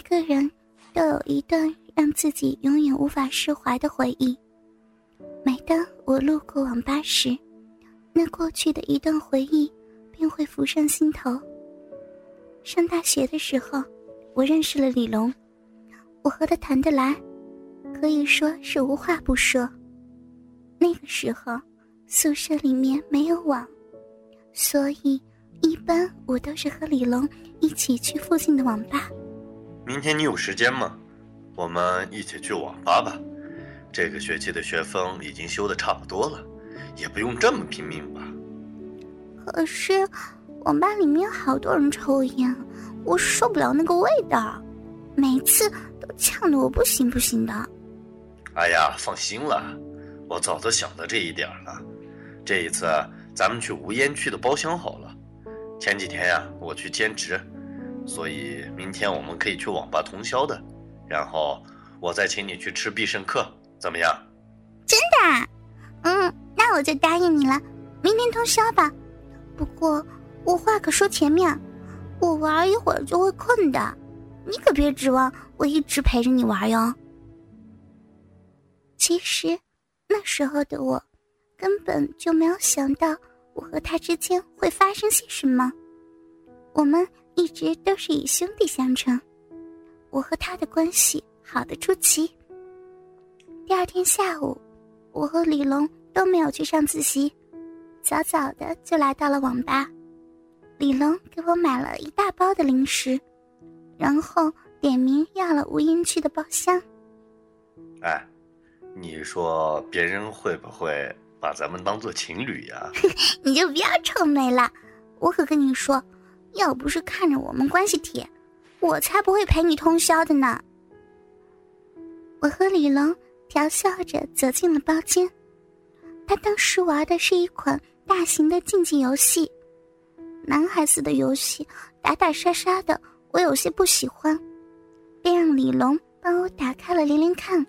每个人都有一段让自己永远无法释怀的回忆。每当我路过网吧时，那过去的一段回忆便会浮上心头。上大学的时候，我认识了李龙，我和他谈得来，可以说是无话不说。那个时候，宿舍里面没有网，所以一般我都是和李龙一起去附近的网吧。明天你有时间吗？我们一起去网吧吧。这个学期的学分已经修的差不多了，也不用这么拼命吧。可是，网吧里面好多人抽烟，我受不了那个味道，每次都呛得我不行不行的。哎呀，放心了，我早都想到这一点了。这一次咱们去无烟区的包厢好了。前几天呀，我去兼职。所以明天我们可以去网吧通宵的，然后我再请你去吃必胜客，怎么样？真的？嗯，那我就答应你了。明天通宵吧。不过我话可说前面，我玩一会儿就会困的，你可别指望我一直陪着你玩哟。其实那时候的我，根本就没有想到我和他之间会发生些什么。我们。一直都是以兄弟相称，我和他的关系好的出奇。第二天下午，我和李龙都没有去上自习，早早的就来到了网吧。李龙给我买了一大包的零食，然后点名要了无烟区的包厢。哎，你说别人会不会把咱们当做情侣呀？你就不要臭美了，我可跟你说。要不是看着我们关系铁，我才不会陪你通宵的呢。我和李龙调笑着走进了包间，他当时玩的是一款大型的竞技游戏，男孩子的游戏打打杀杀的，我有些不喜欢，便让李龙帮我打开了连连看。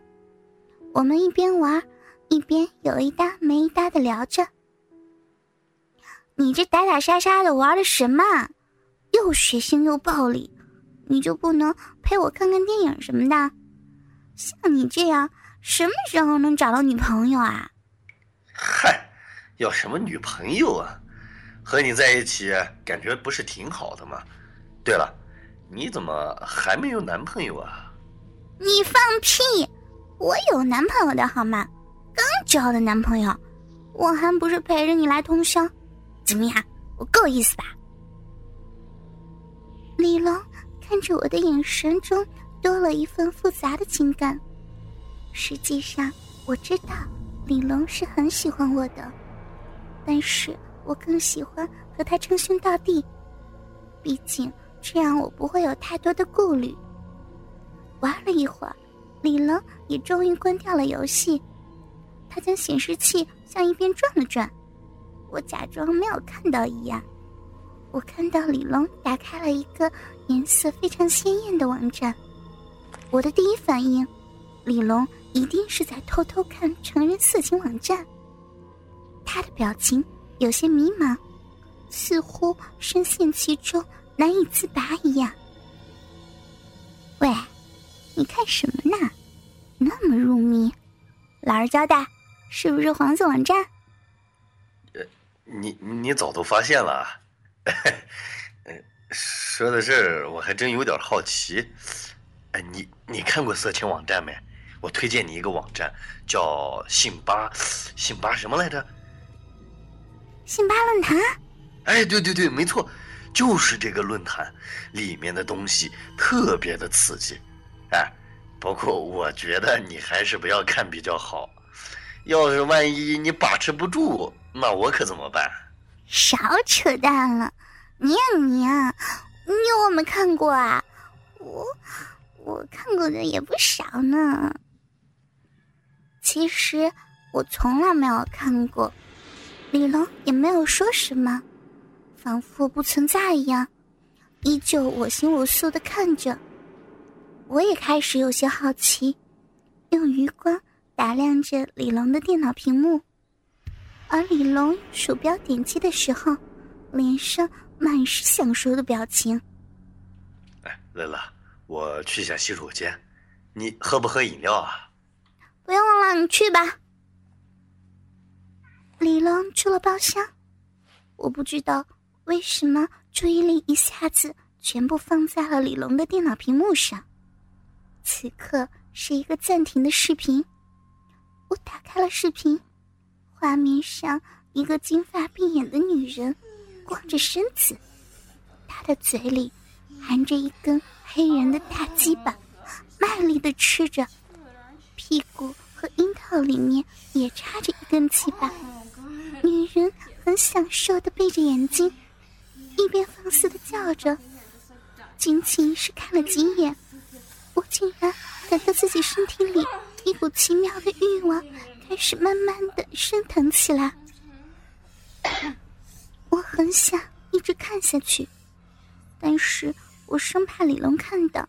我们一边玩，一边有一搭没一搭的聊着。你这打打杀杀的玩的什么？又血腥又暴力，你就不能陪我看看电影什么的？像你这样，什么时候能找到女朋友啊？嗨，要什么女朋友啊？和你在一起感觉不是挺好的吗？对了，你怎么还没有男朋友啊？你放屁！我有男朋友的好吗？刚交的男朋友，我还不是陪着你来通宵？怎么样，我够意思吧？李龙看着我的眼神中多了一份复杂的情感。实际上，我知道李龙是很喜欢我的，但是我更喜欢和他称兄道弟，毕竟这样我不会有太多的顾虑。玩了一会儿，李龙也终于关掉了游戏，他将显示器向一边转了转，我假装没有看到一样。我看到李龙打开了一个颜色非常鲜艳的网站，我的第一反应，李龙一定是在偷偷看成人色情网站。他的表情有些迷茫，似乎深陷其中难以自拔一样。喂，你看什么呢？那么入迷，老实交代，是不是黄色网站？呃，你你早都发现了。嗯，说到这儿，我还真有点好奇。哎，你你看过色情网站没？我推荐你一个网站，叫信吧，信吧什么来着？信吧论坛。哎，对对对，没错，就是这个论坛，里面的东西特别的刺激。哎，不过我觉得你还是不要看比较好，要是万一你把持不住，那我可怎么办？少扯淡了，你呀你呀，你我没看过啊，我我看过的也不少呢。其实我从来没有看过，李龙也没有说什么，仿佛不存在一样，依旧我行我素的看着。我也开始有些好奇，用余光打量着李龙的电脑屏幕。而李龙鼠标点击的时候，脸上满是享受的表情。哎，乐乐，我去下洗手间，你喝不喝饮料啊？不用了，你去吧。李龙出了包厢，我不知道为什么注意力一下子全部放在了李龙的电脑屏幕上。此刻是一个暂停的视频，我打开了视频，画面上一个金发碧眼的女人光着身子，她的嘴里含着一根黑人的大鸡巴，卖力的吃着，屁股和阴道里面也插着一根鸡巴。女人很享受的闭着眼睛，一边放肆的叫着。仅仅是看了几眼，我竟然感到自己身体里一股奇妙的欲望开始慢慢的升腾起来。我很想一直看下去，但是我生怕李龙看到，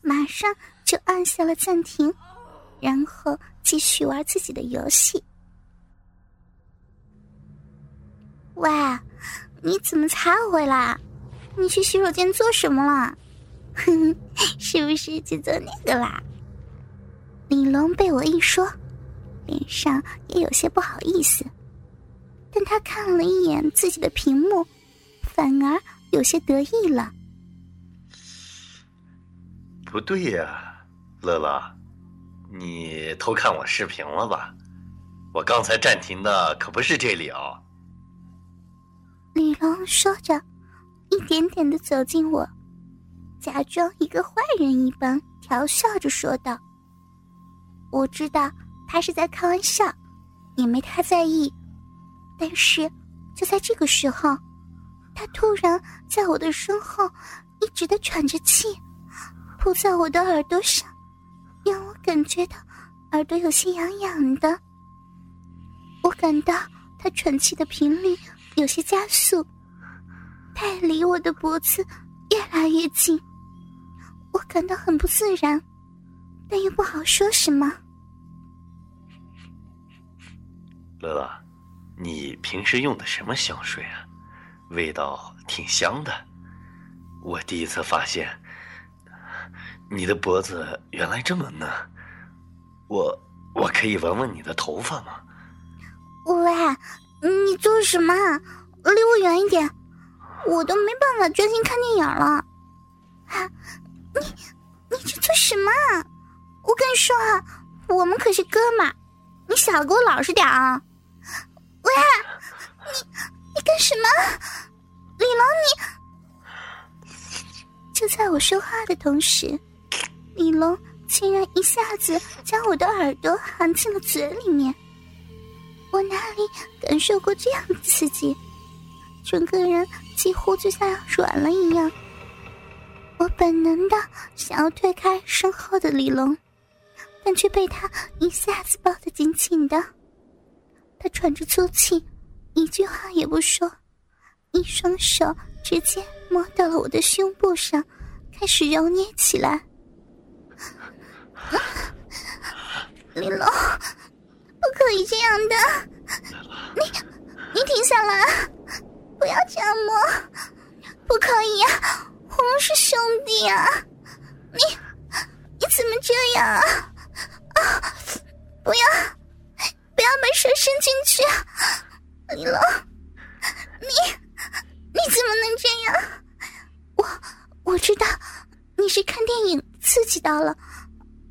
马上就按下了暂停，然后继续玩自己的游戏。喂，你怎么才回来？你去洗手间做什么了？哼哼，是不是去做那个啦？李龙被我一说，脸上也有些不好意思，但他看了一眼自己的屏幕，反而有些得意了。不对呀，乐乐，你偷看我视频了吧？我刚才暂停的可不是这里哦。李龙说着，一点点的走近我，假装一个坏人一般，调笑着说道：“我知道他是在开玩笑，也没太在意。但是就在这个时候，他突然在我的身后一直的喘着气，扑在我的耳朵上，让我感觉到耳朵有些痒痒的。我感到他喘气的频率。”有些加速，他离我的脖子越来越近，我感到很不自然，但又不好说什么。乐乐，你平时用的什么香水啊？味道挺香的。我第一次发现，你的脖子原来这么嫩。我我可以闻闻你的头发吗？喂。你做什么？离我远一点，我都没办法专心看电影了。你你这做什么？我跟你说啊，我们可是哥们，你小子给我老实点啊！喂，你你干什么？李龙，你就在我说话的同时，李龙竟然一下子将我的耳朵含进了嘴里面。我哪里感受过这样的刺激？整个人几乎就像软了一样。我本能的想要推开身后的李龙，但却被他一下子抱得紧紧的。他喘着粗气，一句话也不说，一双手直接摸到了我的胸部上，开始揉捏起来。李龙。不可以这样的，你你停下来，不要这样摸，不可以呀，我们是兄弟啊！你你怎么这样啊？啊！不要不要把手伸进去，李龙，你你怎么能这样？我我知道你是看电影刺激到了，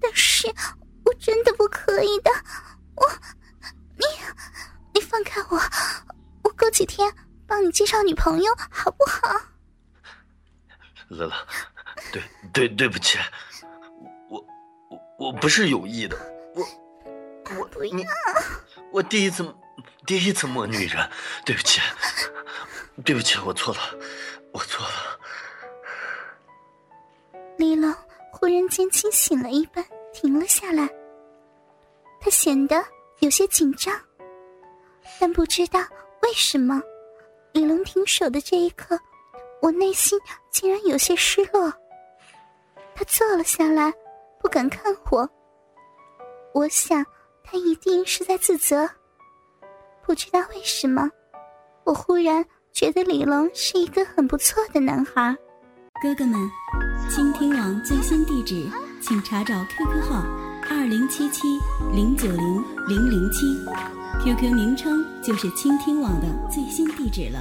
但是我真的不可以的。我，你，你放开我！我过几天帮你介绍女朋友，好不好？乐乐，对对对不起，我我我不是有意的，我不要，我第一次第一次摸女人，对不起，对不起，我错了，我错了。李龙忽然间清醒了一般，停了下来。他显得有些紧张，但不知道为什么，李龙停手的这一刻，我内心竟然有些失落。他坐了下来，不敢看我。我想他一定是在自责。不知道为什么，我忽然觉得李龙是一个很不错的男孩。哥哥们，倾听网最新地址，请查找 QQ 号二零七七零九零零零七，QQ 名称就是倾听网的最新地址了。